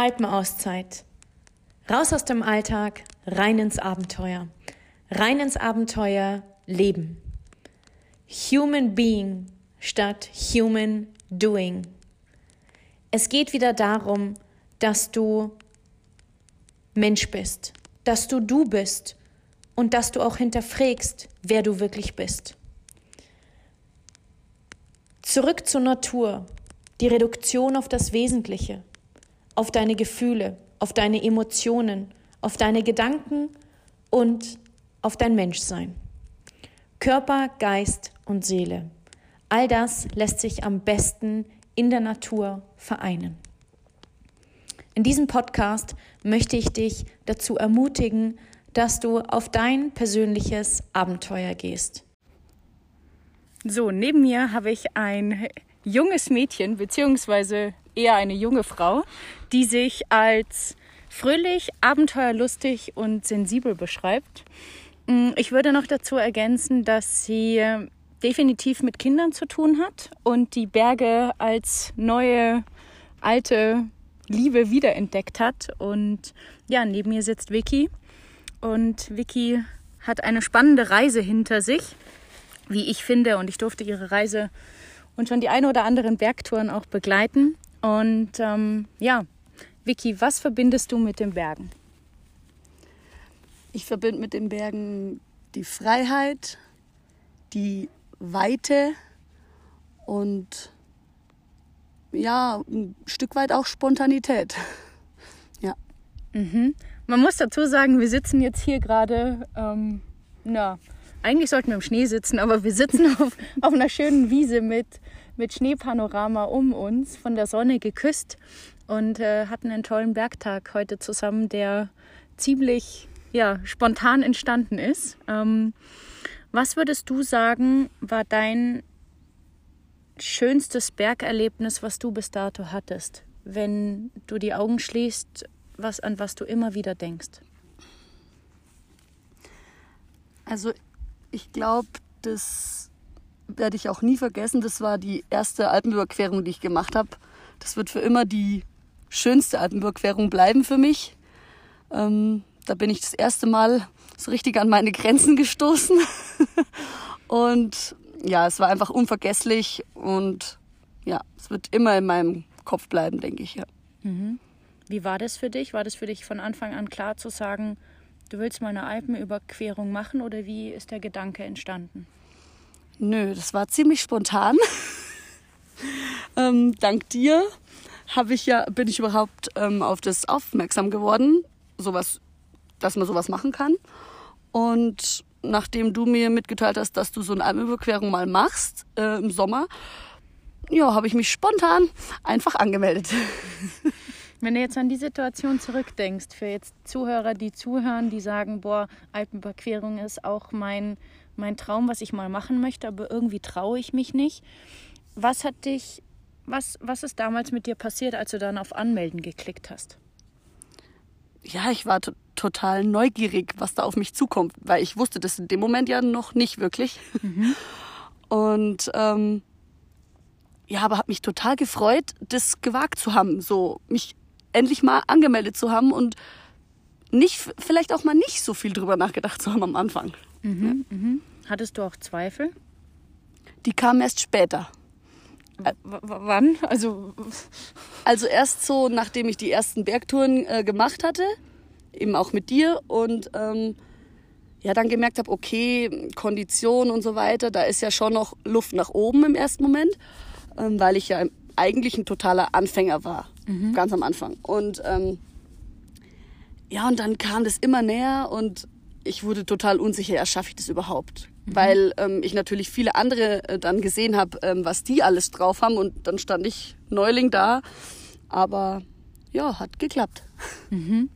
Alpenauszeit. Raus aus dem Alltag, rein ins Abenteuer. Rein ins Abenteuer leben. Human Being statt Human Doing. Es geht wieder darum, dass du Mensch bist, dass du du bist und dass du auch hinterfragst, wer du wirklich bist. Zurück zur Natur, die Reduktion auf das Wesentliche auf deine Gefühle, auf deine Emotionen, auf deine Gedanken und auf dein Menschsein. Körper, Geist und Seele. All das lässt sich am besten in der Natur vereinen. In diesem Podcast möchte ich dich dazu ermutigen, dass du auf dein persönliches Abenteuer gehst. So, neben mir habe ich ein junges Mädchen, beziehungsweise eher eine junge Frau, die sich als fröhlich, abenteuerlustig und sensibel beschreibt. Mm, ich würde noch dazu ergänzen, dass sie definitiv mit Kindern zu tun hat und die Berge als neue, alte Liebe wiederentdeckt hat. Und ja, neben mir sitzt Vicky. Und Vicky hat eine spannende Reise hinter sich, wie ich finde. Und ich durfte ihre Reise und schon die eine oder anderen Bergtouren auch begleiten. Und ähm, ja, Vicky, was verbindest du mit den Bergen? Ich verbinde mit den Bergen die Freiheit, die Weite und ja, ein Stück weit auch Spontanität. ja. Mhm. Man muss dazu sagen, wir sitzen jetzt hier gerade, ähm, na, eigentlich sollten wir im Schnee sitzen, aber wir sitzen auf, auf einer schönen Wiese mit mit Schneepanorama um uns, von der Sonne geküsst und äh, hatten einen tollen Bergtag heute zusammen, der ziemlich ja, spontan entstanden ist. Ähm, was würdest du sagen, war dein schönstes Bergerlebnis, was du bis dato hattest, wenn du die Augen schließt, was, an was du immer wieder denkst? Also ich glaube, das werde ich auch nie vergessen. Das war die erste Alpenüberquerung, die ich gemacht habe. Das wird für immer die schönste Alpenüberquerung bleiben für mich. Ähm, da bin ich das erste Mal so richtig an meine Grenzen gestoßen. und ja, es war einfach unvergesslich und ja, es wird immer in meinem Kopf bleiben, denke ich. Ja. Mhm. Wie war das für dich? War das für dich von Anfang an klar zu sagen, du willst mal eine Alpenüberquerung machen oder wie ist der Gedanke entstanden? Nö, das war ziemlich spontan. ähm, dank dir habe ich ja, bin ich überhaupt ähm, auf das aufmerksam geworden, sowas, dass man sowas machen kann. Und nachdem du mir mitgeteilt hast, dass du so eine Almüberquerung mal machst äh, im Sommer, ja, habe ich mich spontan einfach angemeldet. Wenn du jetzt an die Situation zurückdenkst, für jetzt Zuhörer, die zuhören, die sagen, boah, Alpenüberquerung ist auch mein mein Traum, was ich mal machen möchte, aber irgendwie traue ich mich nicht. Was hat dich, was, was ist damals mit dir passiert, als du dann auf Anmelden geklickt hast? Ja, ich war total neugierig, was da auf mich zukommt, weil ich wusste das in dem Moment ja noch nicht wirklich. Mhm. Und ähm, ja, aber habe mich total gefreut, das gewagt zu haben, so mich endlich mal angemeldet zu haben und nicht vielleicht auch mal nicht so viel drüber nachgedacht zu haben am Anfang. Mhm, ja. mhm. Hattest du auch Zweifel? Die kamen erst später. W wann? Also, also erst so, nachdem ich die ersten Bergtouren äh, gemacht hatte, eben auch mit dir und ähm, ja, dann gemerkt habe, okay, Kondition und so weiter, da ist ja schon noch Luft nach oben im ersten Moment, ähm, weil ich ja eigentlich ein totaler Anfänger war, mhm. ganz am Anfang. Und ähm, ja, und dann kam das immer näher und ich wurde total unsicher, ja, schaffe ich das überhaupt? Mhm. Weil ähm, ich natürlich viele andere äh, dann gesehen habe, ähm, was die alles drauf haben und dann stand ich Neuling da. Aber ja, hat geklappt. Mhm.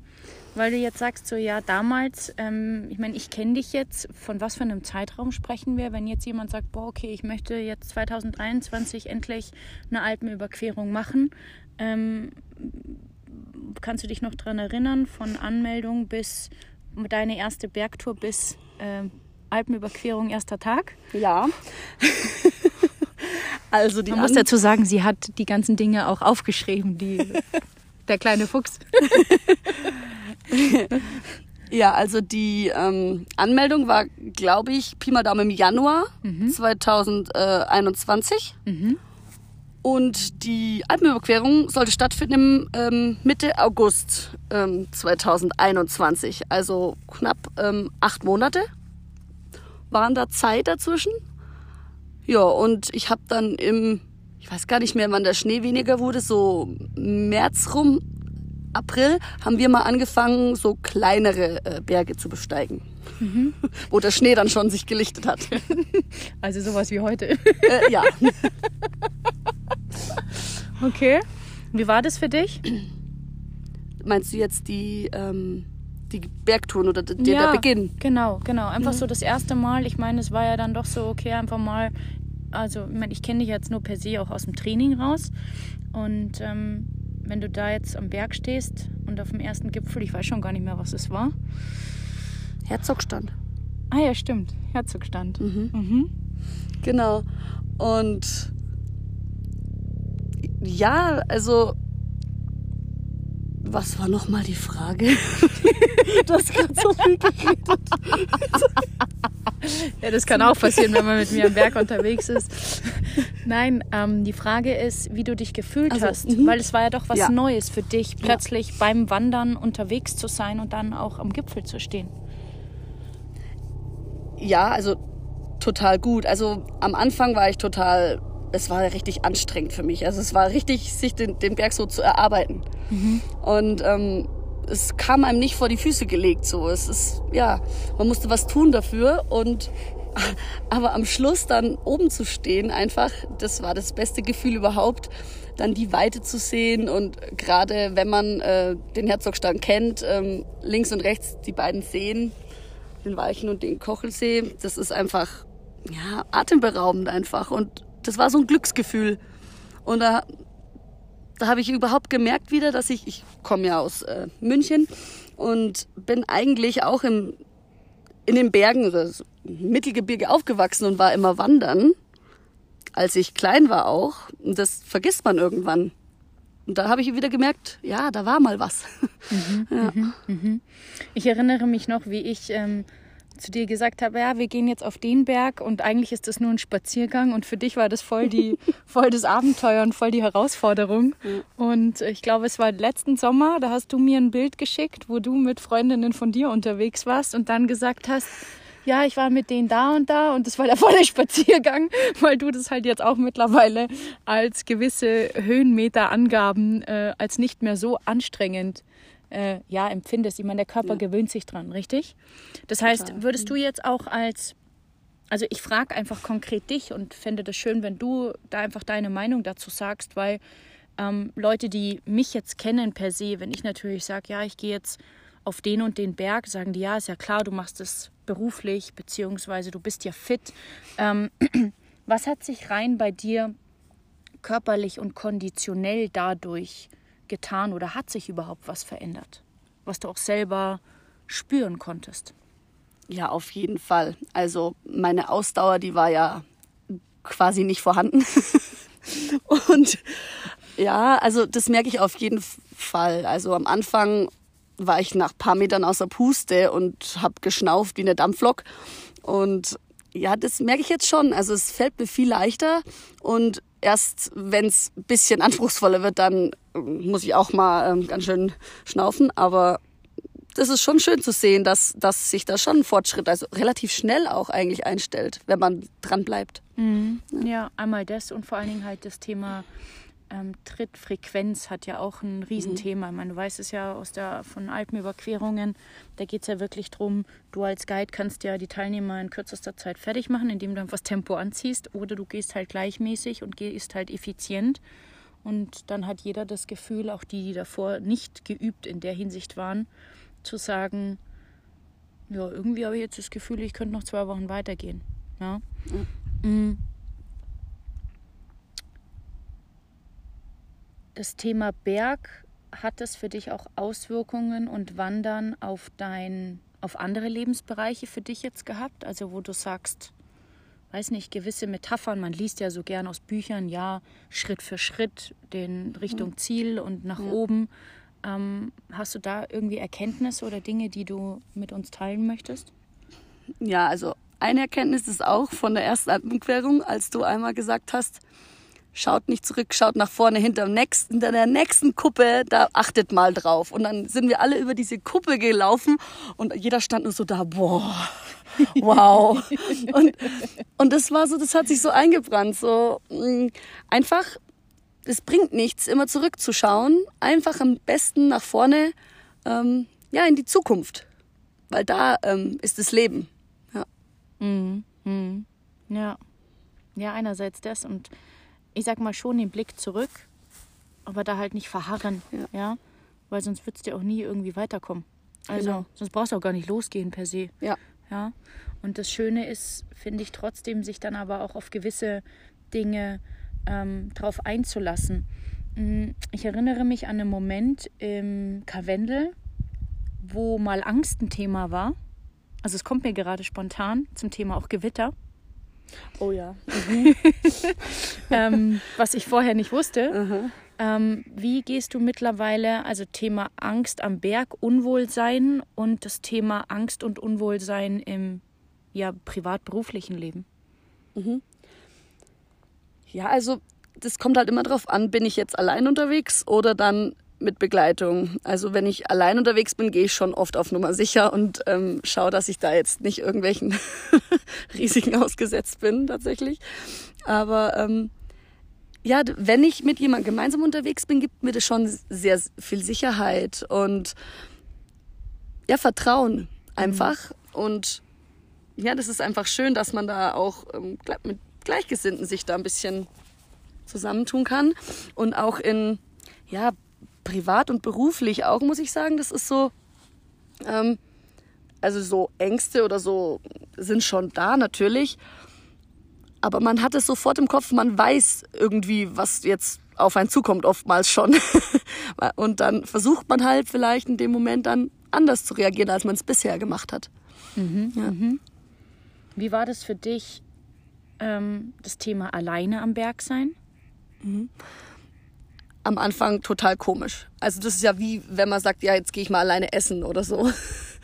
Weil du jetzt sagst, so ja, damals, ähm, ich meine, ich kenne dich jetzt, von was für einem Zeitraum sprechen wir, wenn jetzt jemand sagt, boah, okay, ich möchte jetzt 2023 endlich eine Alpenüberquerung machen. Ähm, kannst du dich noch daran erinnern, von Anmeldung bis deine erste Bergtour bis äh, Alpenüberquerung erster Tag? Ja. also die Man muss dazu sagen, sie hat die ganzen Dinge auch aufgeschrieben, die Der kleine Fuchs. Ja, also die ähm, Anmeldung war, glaube ich, Pi mal Daumen im Januar 2021. Und die Alpenüberquerung sollte stattfinden im ähm, Mitte August ähm, 2021. Also knapp ähm, acht Monate waren da Zeit dazwischen. Ja, und ich habe dann im, ich weiß gar nicht mehr, wann der Schnee weniger wurde, so März rum, April, haben wir mal angefangen, so kleinere äh, Berge zu besteigen. Wo der Schnee dann schon sich gelichtet hat. Also sowas wie heute. äh, ja. Okay. Wie war das für dich? Meinst du jetzt die, ähm, die Bergtouren oder der, der Beginn? Genau, genau. Einfach so das erste Mal. Ich meine, es war ja dann doch so, okay, einfach mal. Also, ich, meine, ich kenne dich jetzt nur per se auch aus dem Training raus. Und ähm, wenn du da jetzt am Berg stehst und auf dem ersten Gipfel, ich weiß schon gar nicht mehr, was es war. Herzogstand. Ah ja, stimmt. Herzogstand. Mhm. Genau. Und ja, also was war noch mal die Frage? du hast gerade so viel geredet. Ja, das kann auch passieren, wenn man mit mir am Berg unterwegs ist. Nein, ähm, die Frage ist, wie du dich gefühlt Also, hast, mhm. weil es war ja doch was Ja. Neues für dich, plötzlich beim Wandern unterwegs zu sein und dann auch am Gipfel zu stehen. Ja, also total gut. Also am Anfang war ich total, es war richtig anstrengend für mich. Also es war richtig, sich den, den Berg so zu erarbeiten. Und ähm, es kam einem nicht vor die Füße gelegt. So, es ist ja, man musste was tun dafür und aber am Schluss dann oben zu stehen, einfach, das war das beste Gefühl überhaupt, dann die Weite zu sehen und gerade wenn man äh, den Herzogstand kennt, ähm, links und rechts die beiden Seen, den Weichen und den Kochelsee, das ist einfach ja atemberaubend einfach und das war so ein Glücksgefühl. Und da da habe ich überhaupt gemerkt wieder, dass ich ich komme ja aus äh, München und bin eigentlich auch im in den Bergen oder so im Mittelgebirge aufgewachsen und war immer wandern, als ich klein war auch. Und das vergisst man irgendwann. Und da habe ich wieder gemerkt, ja, da war mal was. Ich erinnere mich noch, wie ich ähm, zu dir gesagt habe, ja, wir gehen jetzt auf den Berg und eigentlich ist das nur ein Spaziergang und für dich war das voll die voll das Abenteuer und voll die Herausforderung. Und ich glaube, es war letzten Sommer, da hast du mir ein Bild geschickt, wo du mit Freundinnen von dir unterwegs warst und dann gesagt hast, ja, ich war mit denen da und da und das war der volle Spaziergang, weil du das halt jetzt auch mittlerweile als gewisse Höhenmeterangaben äh, als nicht mehr so anstrengend äh, ja, empfindest. Ich meine, der Körper gewöhnt sich dran, richtig? Das heißt, Total. würdest du jetzt auch als, also ich frage einfach konkret dich und fände das schön, wenn du da einfach deine Meinung dazu sagst, weil ähm, Leute, die mich jetzt kennen per se, wenn ich natürlich sage, ja, ich gehe jetzt auf den und den Berg, sagen die, ja, ist ja klar, du machst es beruflich, beziehungsweise du bist ja fit. Ähm, was hat sich rein bei dir körperlich und konditionell dadurch getan oder hat sich überhaupt was verändert, was du auch selber spüren konntest? Ja, auf jeden Fall. Also meine Ausdauer, die war ja quasi nicht vorhanden. Und ja, also das merke ich auf jeden Fall. Also am Anfang war ich nach paar Metern außer Puste und habe geschnauft wie eine Dampflok. Und ja, das merke ich jetzt schon. Also es fällt mir viel leichter und erst wenn es ein bisschen anspruchsvoller wird, dann muss ich auch mal ähm, ganz schön schnaufen. Aber das ist schon schön zu sehen, dass, dass sich da schon ein Fortschritt, also relativ schnell auch eigentlich einstellt, wenn man dran bleibt. Ja, einmal das und vor allen Dingen halt das Thema ähm, Trittfrequenz hat ja auch ein Riesenthema. Ich meine, du weißt es ja aus der von Alpenüberquerungen, da geht es ja wirklich drum, du als Guide kannst ja die Teilnehmer in kürzester Zeit fertig machen, indem du einfach das Tempo anziehst oder du gehst halt gleichmäßig und gehst halt effizient. Und dann hat jeder das Gefühl, auch die, die davor nicht geübt in der Hinsicht waren, zu sagen, ja, irgendwie habe ich jetzt das Gefühl, ich könnte noch zwei Wochen weitergehen. Ja? Mm. Das Thema Berg, hat das für dich auch Auswirkungen und Wandern auf dein, auf andere Lebensbereiche für dich jetzt gehabt? Also wo du sagst, weiß nicht, gewisse Metaphern. Man liest ja so gern aus Büchern, ja, Schritt für Schritt, den Richtung Ziel und nach oben. Ähm, hast du da irgendwie Erkenntnisse oder Dinge, die du mit uns teilen möchtest? Ja, also eine Erkenntnis ist auch von der ersten Alpenquerung, als du einmal gesagt hast, schaut nicht zurück, schaut nach vorne hinter, dem nächsten, hinter der nächsten Kuppe, da achtet mal drauf. Und dann sind wir alle über diese Kuppe gelaufen und jeder stand nur so da, boah, wow. und, und das war so, das hat sich so eingebrannt, so mh, einfach, es bringt nichts, immer zurückzuschauen, einfach am besten nach vorne, ähm, ja, in die Zukunft. Weil da ähm, ist das Leben. Ja. Mhm. Mhm. Ja. Ja, einerseits das und ich sag mal schon den Blick zurück, aber da halt nicht verharren, ja, Ja. weil sonst würdest du auch nie irgendwie weiterkommen. Also Genau. sonst brauchst du auch gar nicht losgehen per se. Ja. Ja. Und das Schöne ist, finde ich trotzdem, sich dann aber auch auf gewisse Dinge ähm, drauf einzulassen. Mm, Ich erinnere mich an einen Moment im Karwendel, wo mal Angst ein Thema war. Also es kommt mir gerade spontan zum Thema auch Gewitter. Oh ja. ähm, was ich vorher nicht wusste. Ähm, wie gehst du mittlerweile, also Thema Angst am Berg, Unwohlsein und das Thema Angst und Unwohlsein im ja, privat-beruflichen Leben? Ja, also das kommt halt immer drauf an, bin ich jetzt allein unterwegs oder dann mit Begleitung. Also wenn ich allein unterwegs bin, gehe ich schon oft auf Nummer sicher und ähm, schaue, dass ich da jetzt nicht irgendwelchen Risiken ausgesetzt bin tatsächlich. Aber ähm, ja, wenn ich mit jemandem gemeinsam unterwegs bin, gibt mir das schon sehr viel Sicherheit und ja, Vertrauen einfach. Und ja, das ist einfach schön, dass man da auch ähm, mit Gleichgesinnten sich da ein bisschen zusammentun kann. Und auch in, ja, privat und beruflich auch, muss ich sagen, das ist so, ähm, also so Ängste oder so sind schon da natürlich. Aber man hat es sofort im Kopf, man weiß irgendwie, was jetzt auf einen zukommt, oftmals schon. Und dann versucht man halt vielleicht in dem Moment dann anders zu reagieren, als man es bisher gemacht hat. Ja. Wie war das für dich, ähm, das Thema alleine am Berg sein? Am Anfang total komisch. Also das ist ja wie, wenn man sagt, ja, jetzt gehe ich mal alleine essen oder so.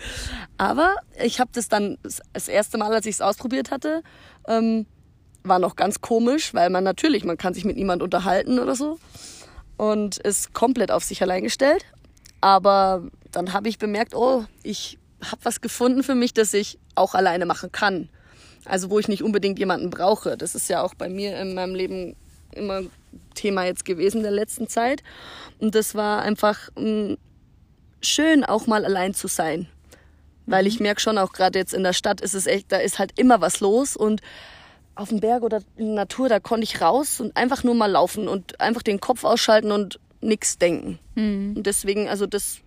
Aber ich habe das dann das erste Mal, als ich es ausprobiert hatte, ähm, war noch ganz komisch, weil man natürlich, man kann sich mit niemand unterhalten oder so und ist komplett auf sich allein gestellt. Aber dann habe ich bemerkt, oh, ich habe was gefunden für mich, das ich auch alleine machen kann. Also wo ich nicht unbedingt jemanden brauche. Das ist ja auch bei mir in meinem Leben immer Thema jetzt gewesen in der letzten Zeit. Und das war einfach mh, schön, auch mal allein zu sein. Weil ich merke schon, auch gerade jetzt in der Stadt ist es echt, da ist halt immer was los und auf dem Berg oder in der Natur, da konnte ich raus und einfach nur mal laufen und einfach den Kopf ausschalten und nichts denken. Und deswegen, also das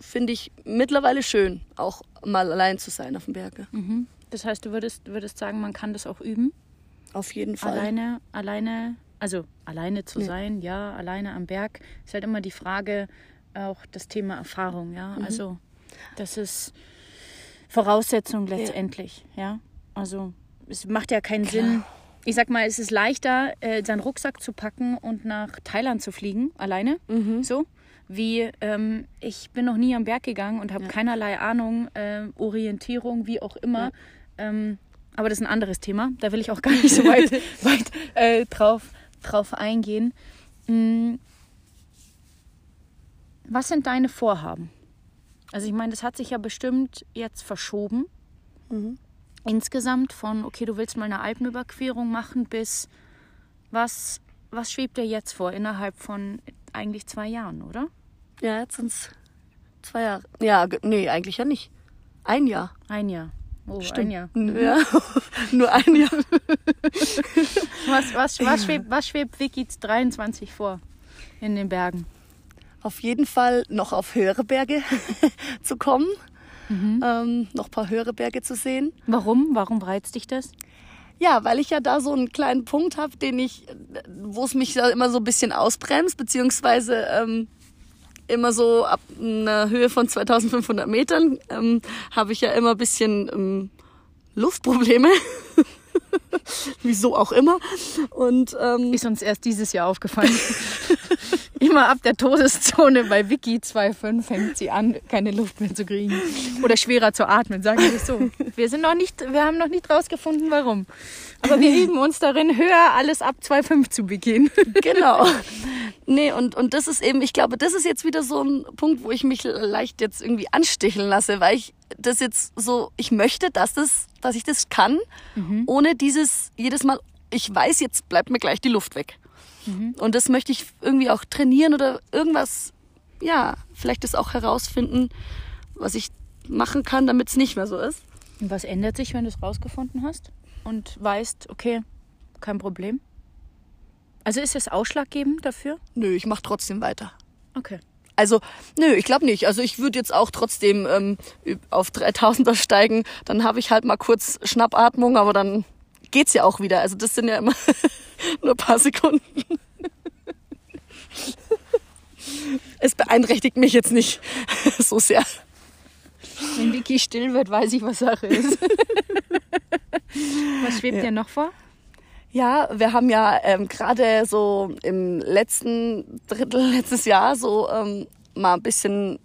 finde ich mittlerweile schön, auch mal allein zu sein auf dem Berg. Das heißt, du würdest, würdest sagen, man kann das auch üben? Auf jeden Fall. Alleine, alleine, also alleine zu sein, ja, alleine am Berg, ist halt immer die Frage, auch das Thema Erfahrung, ja. Also das ist Voraussetzung letztendlich, ja. Also es macht ja keinen Sinn. Ich sag mal, es ist leichter, äh, seinen Rucksack zu packen und nach Thailand zu fliegen, alleine, so. Wie ähm, ich bin noch nie am Berg gegangen und habe keinerlei Ahnung, äh, Orientierung, wie auch immer. Ähm, aber das ist ein anderes Thema. Da will ich auch gar nicht so weit, weit äh, drauf, drauf eingehen. Mm. Was sind deine Vorhaben? Also ich meine, das hat sich ja bestimmt jetzt verschoben. Insgesamt von, okay, du willst mal eine Alpenüberquerung machen, bis was, was schwebt dir jetzt vor innerhalb von eigentlich zwei Jahren, oder? Ja, jetzt sind es zwei Jahre. Ja, nee, eigentlich ja nicht. Ein Jahr. Ein Jahr. Oh, ein Jahr. Ja, nur ein Jahr. Was, was, was, schwebt, was schwebt Vicky 23 vor in den Bergen? Auf jeden Fall noch auf höhere Berge zu kommen. Ähm, noch ein paar höhere Berge zu sehen. Warum? Warum reizt dich das? Ja, weil ich ja da so einen kleinen Punkt habe, den ich, wo es mich da immer so ein bisschen ausbremst, beziehungsweise ähm, immer so ab einer Höhe von 2500 Metern ähm, habe ich ja immer ein bisschen ähm, Luftprobleme. Wieso auch immer. Und ähm, Ist uns erst dieses Jahr aufgefallen. Immer ab der Todeszone bei Wiki 2.5 fängt sie an, keine Luft mehr zu kriegen. Oder schwerer zu atmen, sagen wir es so. Wir sind noch nicht, wir haben noch nicht rausgefunden, warum. Aber wir üben uns darin, höher alles ab 2.5 zu beginnen. genau. Nee, und, und das ist eben, ich glaube, das ist jetzt wieder so ein Punkt, wo ich mich leicht jetzt irgendwie ansticheln lasse, weil ich das jetzt so, ich möchte, dass das, dass ich das kann, ohne dieses jedes Mal, ich weiß, jetzt bleibt mir gleich die Luft weg. Und das möchte ich irgendwie auch trainieren oder irgendwas, ja, vielleicht das auch herausfinden, was ich machen kann, damit es nicht mehr so ist. Und was ändert sich, wenn du es rausgefunden hast und weißt, okay, kein Problem? Also ist es ausschlaggebend dafür? Nö, ich mache trotzdem weiter. Okay. Also, nö, ich glaube nicht. Also ich würde jetzt auch trotzdem ähm, auf 3000er steigen. Dann habe ich halt mal kurz Schnappatmung, aber dann geht's ja auch wieder. Also das sind ja immer nur ein paar Sekunden. es beeinträchtigt mich jetzt nicht so sehr. Wenn Vicky still wird, weiß ich, was Sache ist. was schwebt dir noch vor? Ja, wir haben ja ähm, gerade so im letzten Drittel letztes Jahr so ähm, mal ein bisschen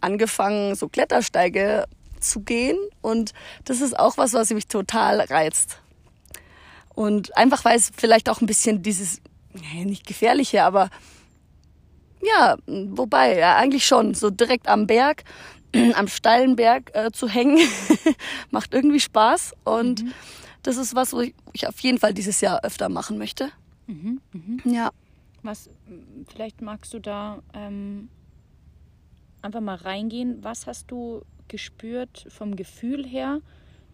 angefangen, so Klettersteige zu gehen. Und das ist auch was, was mich total reizt. Und einfach, weil es vielleicht auch ein bisschen dieses, nicht gefährliche, aber ja, wobei, ja, eigentlich schon, so direkt am Berg, am steilen Berg äh, zu hängen, macht irgendwie Spaß. Und das ist was, wo ich, ich auf jeden Fall dieses Jahr öfter machen möchte. Ja. Was, vielleicht magst du da ähm, einfach mal reingehen. Was hast du gespürt vom Gefühl her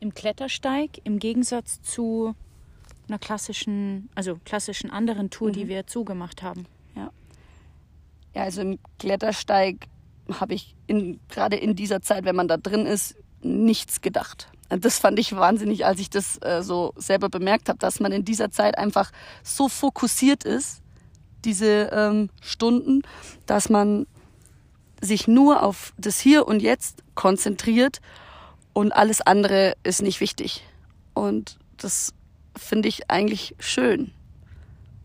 im Klettersteig im Gegensatz zu einer klassischen, also klassischen anderen Tour, die wir zugemacht haben? Ja, also im Klettersteig habe ich in, gerade in dieser Zeit, wenn man da drin ist, nichts gedacht. Das fand ich wahnsinnig, als ich das äh, so selber bemerkt habe, dass man in dieser Zeit einfach so fokussiert ist, diese ähm, Stunden, dass man sich nur auf das Hier und Jetzt konzentriert und alles andere ist nicht wichtig. Und das finde ich eigentlich schön.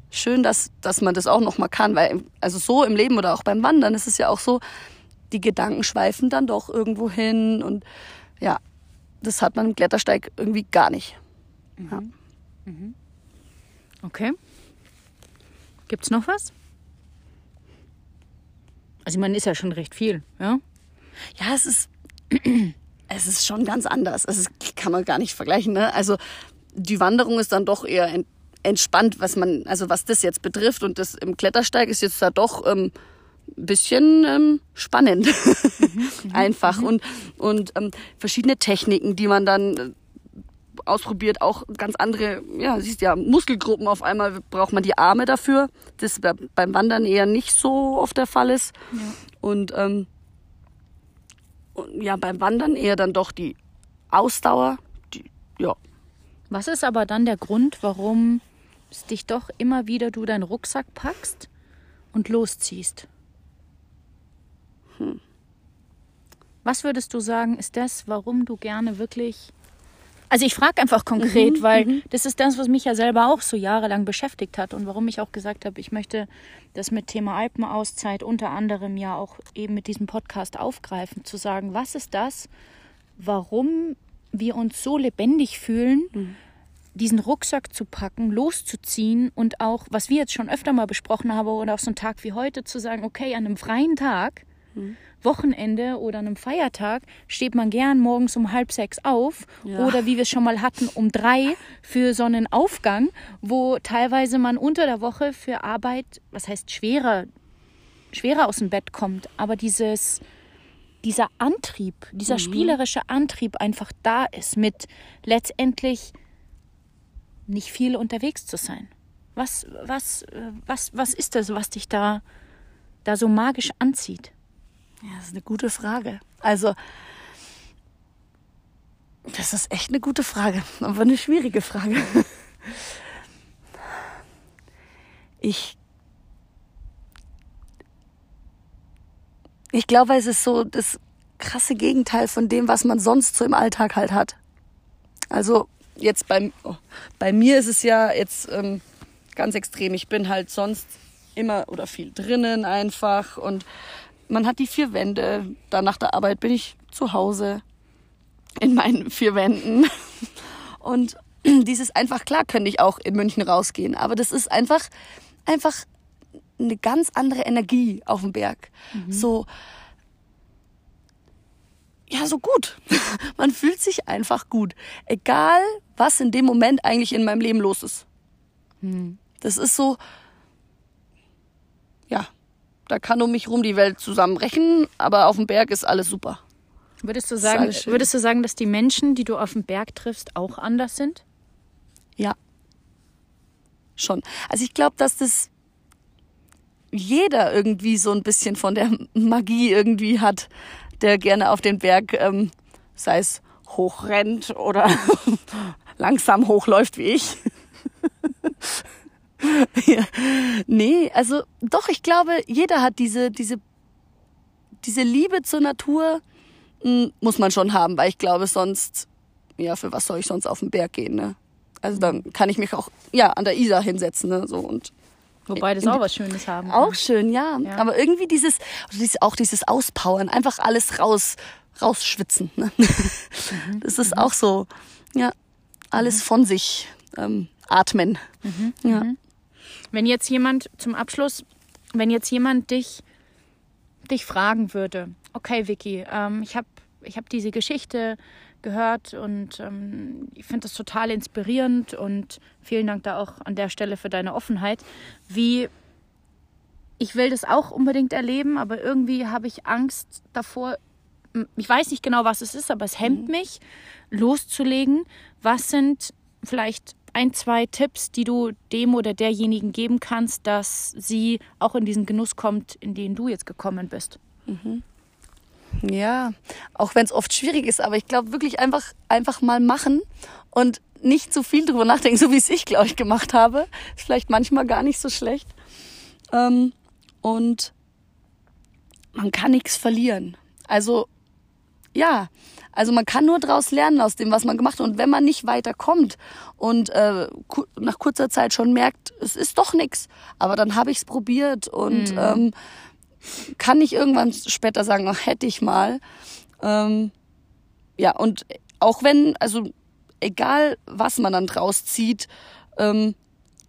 Schön, dass, dass man das auch noch mal kann, weil also so im Leben oder auch beim Wandern ist es ja auch so, die Gedanken schweifen dann doch irgendwo hin und ja, das hat man im Klettersteig irgendwie gar nicht. Ja. Okay. Gibt's noch was? Also man ist ja schon recht viel, ja? ja, es ist, es ist schon ganz anders. Es kann man gar nicht vergleichen. Ne? Also die Wanderung ist dann doch eher ent, entspannt, was man, also was das jetzt betrifft. Und das im Klettersteig ist jetzt da doch ähm, ein bisschen ähm, spannend. Einfach. Und, und ähm, verschiedene Techniken, die man dann äh, ausprobiert, auch ganz andere, ja, siehst ja, Muskelgruppen auf einmal braucht man die Arme dafür, das bei- beim Wandern eher nicht so oft der Fall ist. Und, ähm, und ja, beim Wandern eher dann doch die Ausdauer, die, ja. Was ist aber dann der Grund, warum es dich doch immer wieder du deinen Rucksack packst und losziehst? Was würdest du sagen, ist das, warum du gerne wirklich. Also ich frage einfach konkret, weil das ist das, was mich ja selber auch so jahrelang beschäftigt hat und warum ich auch gesagt habe, ich möchte das mit Thema Alpenauszeit unter anderem ja auch eben mit diesem Podcast aufgreifen, zu sagen, was ist das, warum wir uns so lebendig fühlen, diesen Rucksack zu packen, loszuziehen und auch, was wir jetzt schon öfter mal besprochen haben, oder auf so einen Tag wie heute zu sagen, okay, an einem freien Tag, Wochenende oder einem Feiertag steht man gern morgens um halb sechs auf Ja. oder wie wir es schon mal hatten, um drei für so einen Aufgang, wo teilweise man unter der Woche für Arbeit, was heißt schwerer, schwerer aus dem Bett kommt, aber dieses, dieser Antrieb, dieser spielerische Antrieb einfach da ist, mit letztendlich nicht viel unterwegs zu sein. Was, was, äh, was, was ist das, was dich da, da so magisch anzieht? Ja, das ist eine gute Frage. Also, das ist echt eine gute Frage, aber eine schwierige Frage. Ich, ich glaube, es ist so das krasse Gegenteil von dem, was man sonst so im Alltag halt hat. Also, jetzt bei, oh, bei mir ist es ja jetzt ähm, ganz extrem. Ich bin halt sonst immer oder viel drinnen einfach und man hat die vier Wände. Dann nach der Arbeit bin ich zu Hause in meinen vier Wänden. Und dieses einfach, klar könnte ich auch in München rausgehen, aber das ist einfach, einfach eine ganz andere Energie auf dem Berg. Mhm. So, ja, so gut. Man fühlt sich einfach gut. Egal, was in dem Moment eigentlich in meinem Leben los ist. Mhm. Das ist so, ja, da kann um mich rum die Welt zusammenbrechen, aber auf dem Berg ist alles super. Würdest du sagen, würdest du sagen, dass die Menschen, die du auf dem Berg triffst, auch anders sind? Ja. Schon. Also ich glaube, dass das jeder irgendwie so ein bisschen von der Magie irgendwie hat, der gerne auf den Berg, ähm, sei es hochrennt oder langsam hochläuft wie ich. ja. Nee, also doch, ich glaube, jeder hat diese, diese, diese Liebe zur Natur, mh, hm, muss man schon haben, weil ich glaube, sonst, ja, für was soll ich sonst auf den Berg gehen, ne? Also dann kann ich mich auch, ja, an der Isar hinsetzen, ne, so und. Wobei das auch was Schönes haben. Kann. Auch schön, ja. ja. Aber irgendwie dieses, auch dieses Auspowern, einfach alles raus, rausschwitzen. Ne? Mhm. Das ist mhm. auch so, ja, alles mhm. von sich ähm, atmen. Mhm. Ja. Mhm. Wenn jetzt jemand zum Abschluss, wenn jetzt jemand dich, dich fragen würde, okay, Vicky, ähm, ich habe ich hab diese Geschichte gehört und ähm, ich finde das total inspirierend und vielen Dank da auch an der Stelle für deine Offenheit. Wie ich will das auch unbedingt erleben, aber irgendwie habe ich Angst davor. Ich weiß nicht genau, was es ist, aber es hemmt mhm. mich, loszulegen. Was sind vielleicht ein, zwei Tipps, die du dem oder derjenigen geben kannst, dass sie auch in diesen Genuss kommt, in den du jetzt gekommen bist? Mhm. Ja, auch wenn es oft schwierig ist, aber ich glaube wirklich einfach, einfach mal machen und nicht zu viel drüber nachdenken, so wie es ich, glaube ich, gemacht habe. Ist vielleicht manchmal gar nicht so schlecht. Ähm, und man kann nichts verlieren. Also, ja, also man kann nur daraus lernen aus dem, was man gemacht hat. Und wenn man nicht weiterkommt und äh, nach kurzer Zeit schon merkt, es ist doch nichts, aber dann habe ich es probiert und mhm. ähm, kann ich irgendwann später sagen, ach, hätte ich mal. Ähm, ja, und auch wenn, also egal was man dann draus zieht, ähm,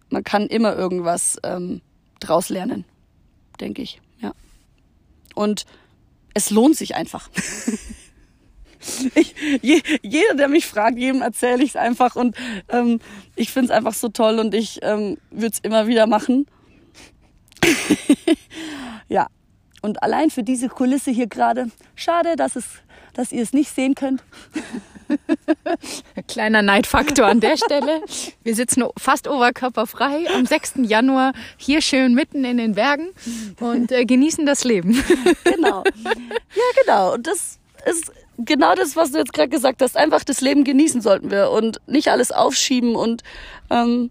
man kann immer irgendwas ähm, draus lernen, denke ich. Ja. Und es lohnt sich einfach. ich, je, jeder, der mich fragt, jedem erzähle ich es einfach und ähm, ich finde es einfach so toll und ich ähm, würde es immer wieder machen. ja, und allein für diese Kulisse hier gerade, schade, dass, es, dass ihr es nicht sehen könnt. Kleiner Neidfaktor an der Stelle. Wir sitzen fast oberkörperfrei am 6. Januar hier schön mitten in den Bergen und äh, genießen das Leben. Genau. Ja, genau. Und das ist genau das, was du jetzt gerade gesagt hast. Einfach das Leben genießen sollten wir und nicht alles aufschieben. Und ähm,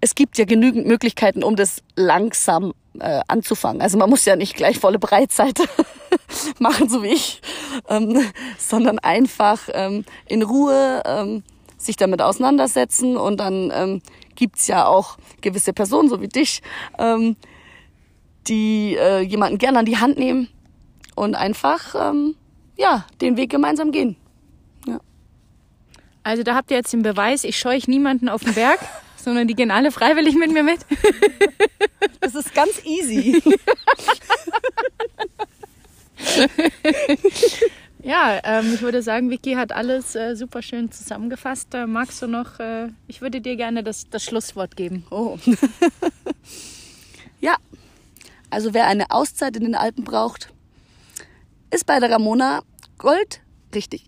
es gibt ja genügend Möglichkeiten, um das langsam äh, anzufangen. Also man muss ja nicht gleich volle Breitzeit machen, so wie ich, ähm, sondern einfach ähm, in Ruhe ähm, sich damit auseinandersetzen. Und dann ähm, gibt's ja auch gewisse Personen, so wie dich, ähm, die äh, jemanden gerne an die Hand nehmen und einfach ähm, ja, den Weg gemeinsam gehen. Ja. Also da habt ihr jetzt den Beweis, ich scheuche niemanden auf den Berg, sondern die gehen alle freiwillig mit mir mit. Das ist ganz easy. ja, ähm, ich würde sagen, Vicky hat alles äh, super schön zusammengefasst. Äh, magst du noch, äh, ich würde dir gerne das, das Schlusswort geben. Oh. ja, also wer eine Auszeit in den Alpen braucht, ist bei der Ramona Gold richtig.